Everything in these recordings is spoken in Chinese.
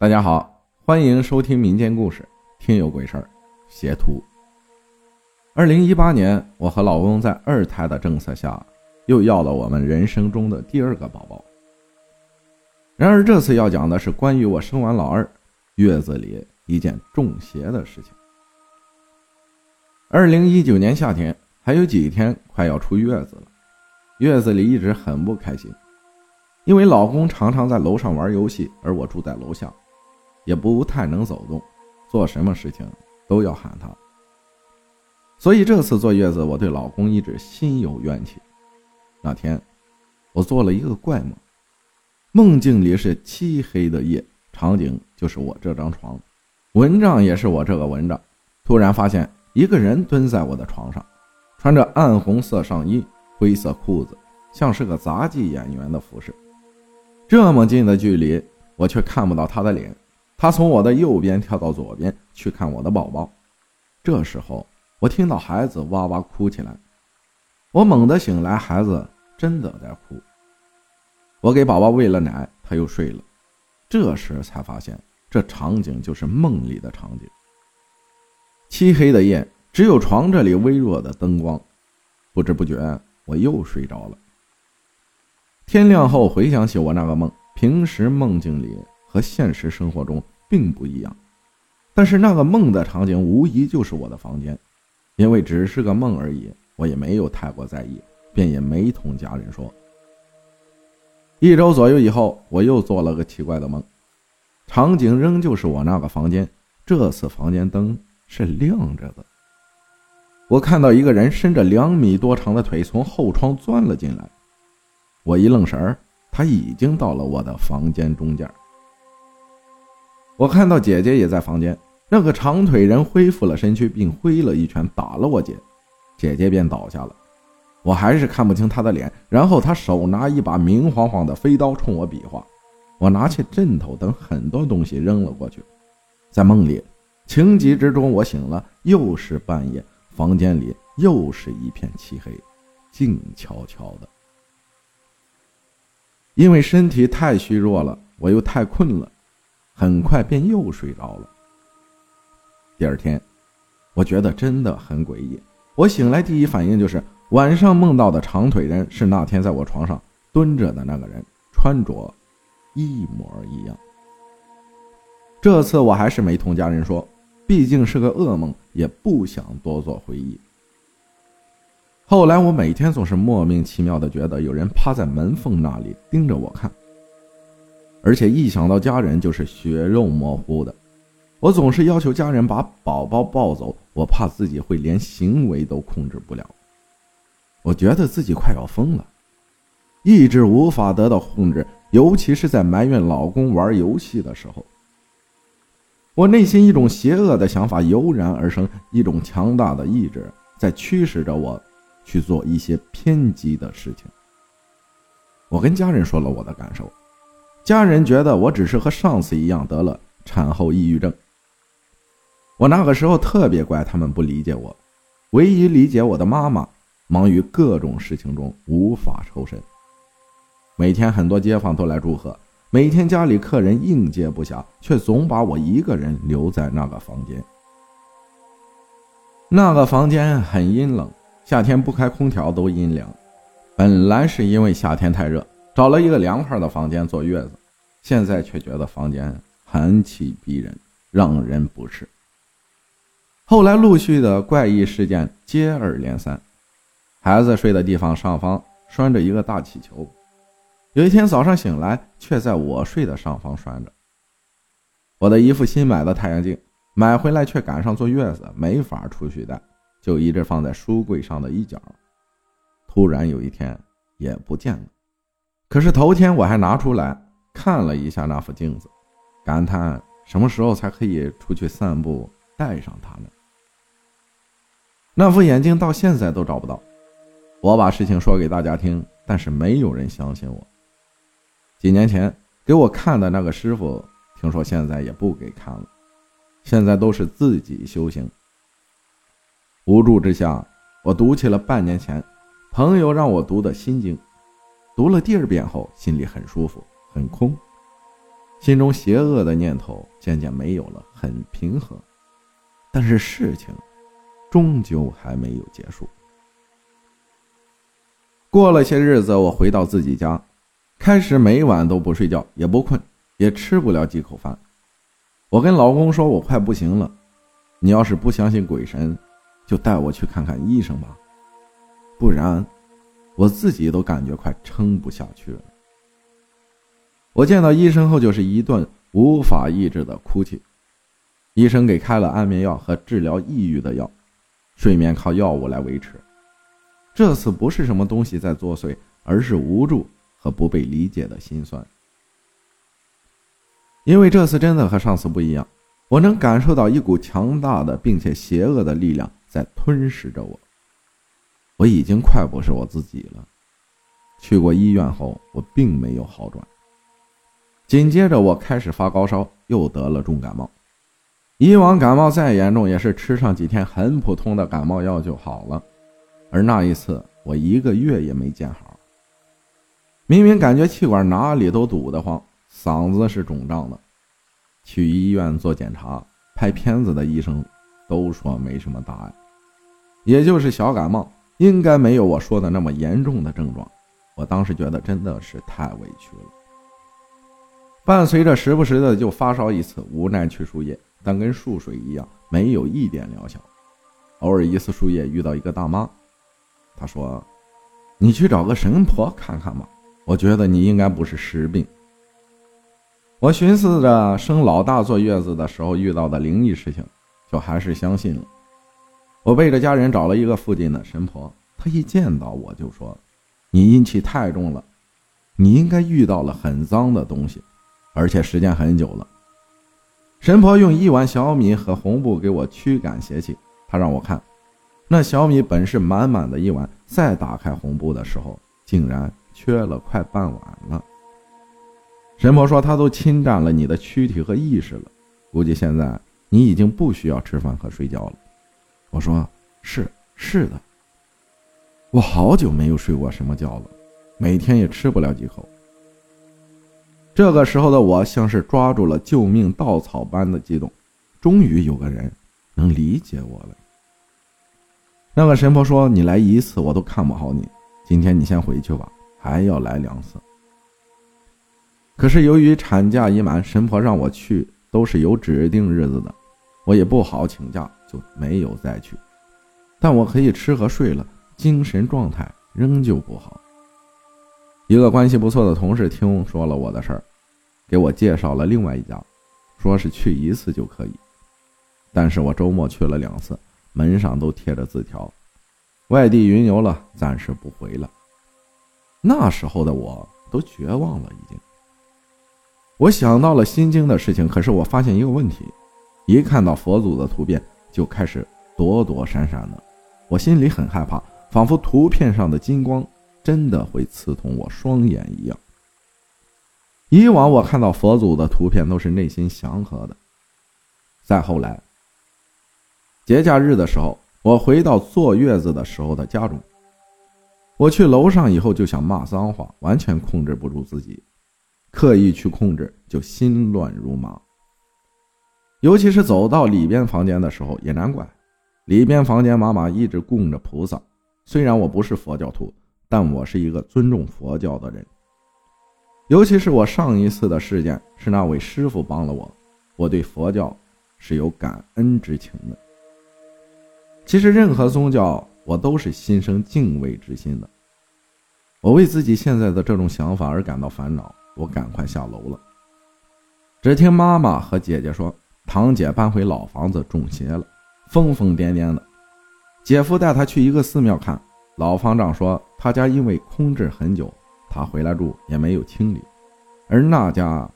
大家好，欢迎收听民间故事《听有鬼事儿》，邪图。二零一八年，我和老公在二胎的政策下，又要了我们人生中的第二个宝宝。然而，这次要讲的是关于我生完老二月子里一件中邪的事情。二零一九年夏天，还有几天快要出月子了，月子里一直很不开心，因为老公常常在楼上玩游戏，而我住在楼下。也不太能走动，做什么事情都要喊他。所以这次坐月子，我对老公一直心有怨气。那天，我做了一个怪梦，梦境里是漆黑的夜，场景就是我这张床，蚊帐也是我这个蚊帐。突然发现一个人蹲在我的床上，穿着暗红色上衣、灰色裤子，像是个杂技演员的服饰。这么近的距离，我却看不到他的脸。他从我的右边跳到左边去看我的宝宝，这时候我听到孩子哇哇哭起来，我猛地醒来，孩子真的在哭。我给宝宝喂了奶，他又睡了。这时才发现，这场景就是梦里的场景。漆黑的夜，只有床这里微弱的灯光。不知不觉，我又睡着了。天亮后回想起我那个梦，平时梦境里。和现实生活中并不一样，但是那个梦的场景无疑就是我的房间，因为只是个梦而已，我也没有太过在意，便也没同家人说。一周左右以后，我又做了个奇怪的梦，场景仍旧是我那个房间，这次房间灯是亮着的。我看到一个人伸着两米多长的腿从后窗钻了进来，我一愣神儿，他已经到了我的房间中间。我看到姐姐也在房间，那个长腿人恢复了身躯，并挥了一拳打了我姐，姐姐便倒下了。我还是看不清她的脸，然后他手拿一把明晃晃的飞刀冲我比划，我拿起枕头等很多东西扔了过去。在梦里，情急之中我醒了，又是半夜，房间里又是一片漆黑，静悄悄的。因为身体太虚弱了，我又太困了。很快便又睡着了。第二天，我觉得真的很诡异。我醒来第一反应就是晚上梦到的长腿人是那天在我床上蹲着的那个人，穿着一模一样。这次我还是没同家人说，毕竟是个噩梦，也不想多做回忆。后来我每天总是莫名其妙的觉得有人趴在门缝那里盯着我看。而且一想到家人就是血肉模糊的，我总是要求家人把宝宝抱走，我怕自己会连行为都控制不了。我觉得自己快要疯了，意志无法得到控制，尤其是在埋怨老公玩游戏的时候，我内心一种邪恶的想法油然而生，一种强大的意志在驱使着我去做一些偏激的事情。我跟家人说了我的感受。家人觉得我只是和上次一样得了产后抑郁症。我那个时候特别怪，他们不理解我，唯一理解我的妈妈忙于各种事情中无法抽身。每天很多街坊都来祝贺，每天家里客人应接不暇，却总把我一个人留在那个房间。那个房间很阴冷，夏天不开空调都阴凉。本来是因为夏天太热，找了一个凉快的房间坐月子。现在却觉得房间寒气逼人，让人不适。后来陆续的怪异事件接二连三，孩子睡的地方上方拴着一个大气球，有一天早上醒来，却在我睡的上方拴着。我的一副新买的太阳镜，买回来却赶上坐月子，没法出去戴，就一直放在书柜上的一角。突然有一天也不见了，可是头天我还拿出来。看了一下那副镜子，感叹什么时候才可以出去散步，戴上它呢？那副眼镜到现在都找不到。我把事情说给大家听，但是没有人相信我。几年前给我看的那个师傅，听说现在也不给看了，现在都是自己修行。无助之下，我读起了半年前朋友让我读的心经，读了第二遍后，心里很舒服。很空，心中邪恶的念头渐渐没有了，很平和。但是事情终究还没有结束。过了些日子，我回到自己家，开始每晚都不睡觉，也不困，也吃不了几口饭。我跟老公说：“我快不行了，你要是不相信鬼神，就带我去看看医生吧，不然我自己都感觉快撑不下去了。”我见到医生后，就是一顿无法抑制的哭泣。医生给开了安眠药和治疗抑郁的药，睡眠靠药物来维持。这次不是什么东西在作祟，而是无助和不被理解的心酸。因为这次真的和上次不一样，我能感受到一股强大的并且邪恶的力量在吞噬着我。我已经快不是我自己了。去过医院后，我并没有好转。紧接着，我开始发高烧，又得了重感冒。以往感冒再严重，也是吃上几天很普通的感冒药就好了，而那一次我一个月也没见好。明明感觉气管哪里都堵得慌，嗓子是肿胀的，去医院做检查、拍片子的医生都说没什么大碍，也就是小感冒，应该没有我说的那么严重的症状。我当时觉得真的是太委屈了，伴随着时不时的就发烧一次，无奈去输液。但跟输水一样，没有一点疗效。偶尔一次输液，遇到一个大妈，她说：“你去找个神婆看看吧，我觉得你应该不是实病。”我寻思着生老大坐月子的时候遇到的灵异事情，就还是相信了。我背着家人找了一个附近的神婆，她一见到我就说：“你阴气太重了，你应该遇到了很脏的东西，而且时间很久了。”神婆用一碗小米和红布给我驱赶邪气。她让我看，那小米本是满满的一碗，再打开红布的时候，竟然缺了快半碗了。神婆说：“他都侵占了你的躯体和意识了，估计现在你已经不需要吃饭和睡觉了。”我说：“是是的，我好久没有睡过什么觉了，每天也吃不了几口。”这个时候的我像是抓住了救命稻草般的激动，终于有个人能理解我了。那个神婆说：“你来一次我都看不好你，今天你先回去吧，还要来两次。”可是由于产假已满，神婆让我去都是有指定日子的，我也不好请假，就没有再去。但我可以吃和睡了，精神状态仍旧不好。一个关系不错的同事听说了我的事儿，给我介绍了另外一家，说是去一次就可以。但是我周末去了两次，门上都贴着字条：“外地云游了，暂时不回了。”那时候的我都绝望了，已经。我想到了心经的事情，可是我发现一个问题：一看到佛祖的图片就开始躲躲闪闪的，我心里很害怕，仿佛图片上的金光。真的会刺痛我双眼一样。以往我看到佛祖的图片都是内心祥和的。再后来，节假日的时候，我回到坐月子的时候的家中，我去楼上以后就想骂脏话，完全控制不住自己，刻意去控制就心乱如麻。尤其是走到里边房间的时候，也难怪，里边房间妈妈一直供着菩萨，虽然我不是佛教徒。但我是一个尊重佛教的人，尤其是我上一次的事件是那位师傅帮了我，我对佛教是有感恩之情的。其实任何宗教我都是心生敬畏之心的。我为自己现在的这种想法而感到烦恼，我赶快下楼了。只听妈妈和姐姐说，堂姐搬回老房子中邪了，疯疯癫癫的。姐夫带她去一个寺庙看。老方丈说，他家因为空置很久，他回来住也没有清理，而那家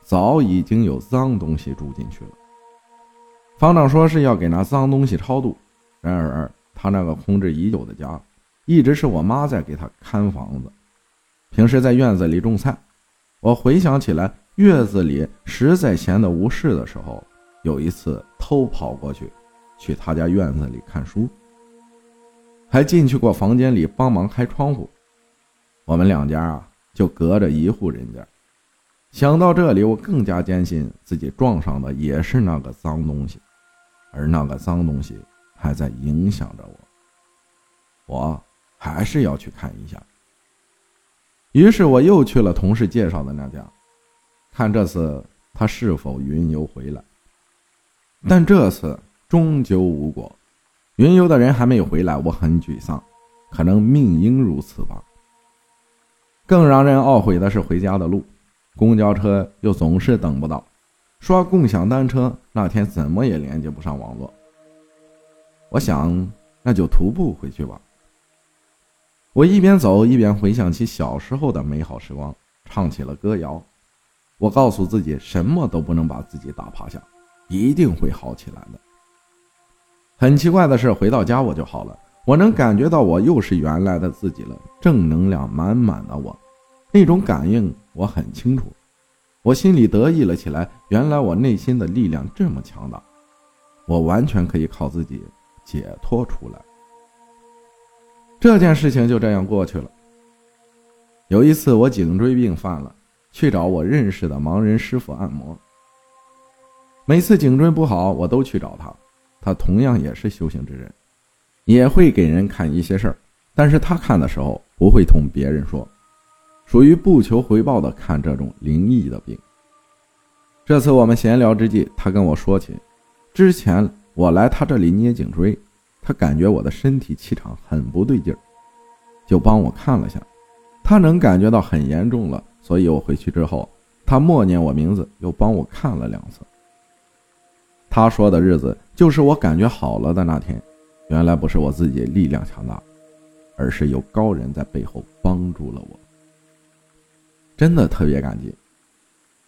早已经有脏东西住进去了。方丈说是要给那脏东西超度。然而，他那个空置已久的家，一直是我妈在给他看房子，平时在院子里种菜。我回想起来，月子里实在闲得无事的时候，有一次偷跑过去，去他家院子里看书。还进去过房间里帮忙开窗户，我们两家啊就隔着一户人家。想到这里，我更加坚信自己撞上的也是那个脏东西，而那个脏东西还在影响着我。我还是要去看一下。于是我又去了同事介绍的那家，看这次他是否云游回来。但这次终究无果，云游的人还没有回来，我很沮丧，可能命应如此吧。更让人懊悔的是回家的路，公交车又总是等不到，刷共享单车那天怎么也连接不上网络。我想，那就徒步回去吧。我一边走一边回想起小时候的美好时光，唱起了歌谣。我告诉自己，什么都不能把自己打趴下，一定会好起来的。很奇怪的是，回到家我就好了，我能感觉到我又是原来的自己了，正能量满满的我，那种感应我很清楚，我心里得意了起来。原来我内心的力量这么强大，我完全可以靠自己解脱出来。这件事情就这样过去了。有一次我颈椎病犯了，去找我认识的盲人师傅按摩。每次颈椎不好，我都去找他。他同样也是修行之人，也会给人看一些事儿，但是他看的时候不会同别人说，属于不求回报的看这种灵异的病。这次我们闲聊之际，他跟我说起，之前我来他这里捏颈椎。他感觉我的身体气场很不对劲儿，就帮我看了下。他能感觉到很严重了，所以我回去之后，他默念我名字，又帮我看了两次。他说的日子就是我感觉好了的那天。原来不是我自己力量强大，而是有高人在背后帮助了我。真的特别感激。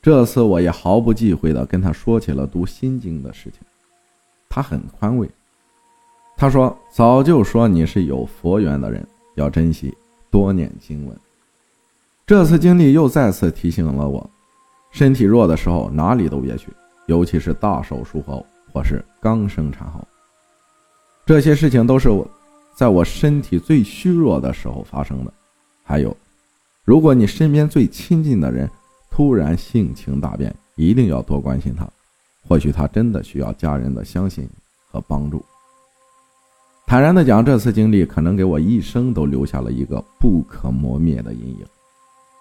这次我也毫不忌讳地跟他说起了读心经的事情，他很宽慰。他说：“早就说你是有佛缘的人，要珍惜，多念经文。”这次经历又再次提醒了我，身体弱的时候哪里都别去，尤其是大手术后或是刚生产后。这些事情都是我在我身体最虚弱的时候发生的。还有，如果你身边最亲近的人突然性情大变，一定要多关心他，或许他真的需要家人的相信和帮助。坦然的讲，这次经历可能给我一生都留下了一个不可磨灭的阴影。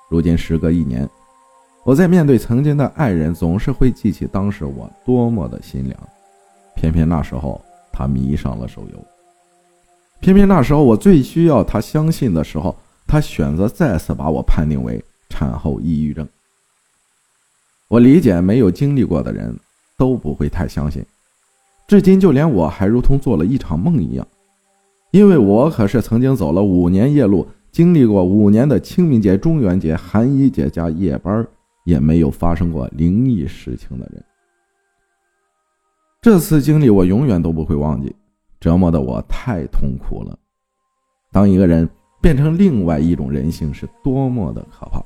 如今时隔一年，我在面对曾经的爱人，总是会记起当时我多么的心凉。偏偏那时候他迷上了手游，偏偏那时候我最需要他相信的时候，他选择再次把我判定为产后抑郁症。我理解，没有经历过的人都不会太相信，至今就连我还如同做了一场梦一样。因为我可是曾经走了五年夜路，经历过五年的清明节、中元节、寒衣节加夜班，也没有发生过灵异事情的人。这次经历我永远都不会忘记，折磨的我太痛苦了。当一个人变成另外一种人性，是多么的可怕！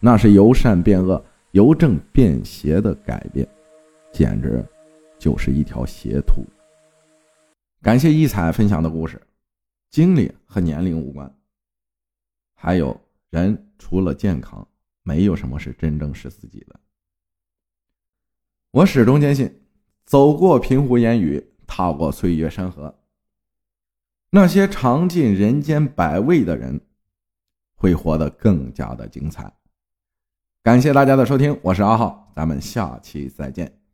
那是由善变恶、由正变邪的改变，简直就是一条邪途。感谢一彩分享的故事，经历和年龄无关。还有人除了健康，没有什么是真正是自己的。我始终坚信，走过平湖烟雨，踏过岁月山河，那些尝尽人间百味的人，会活得更加的精彩。感谢大家的收听，我是阿浩，咱们下期再见。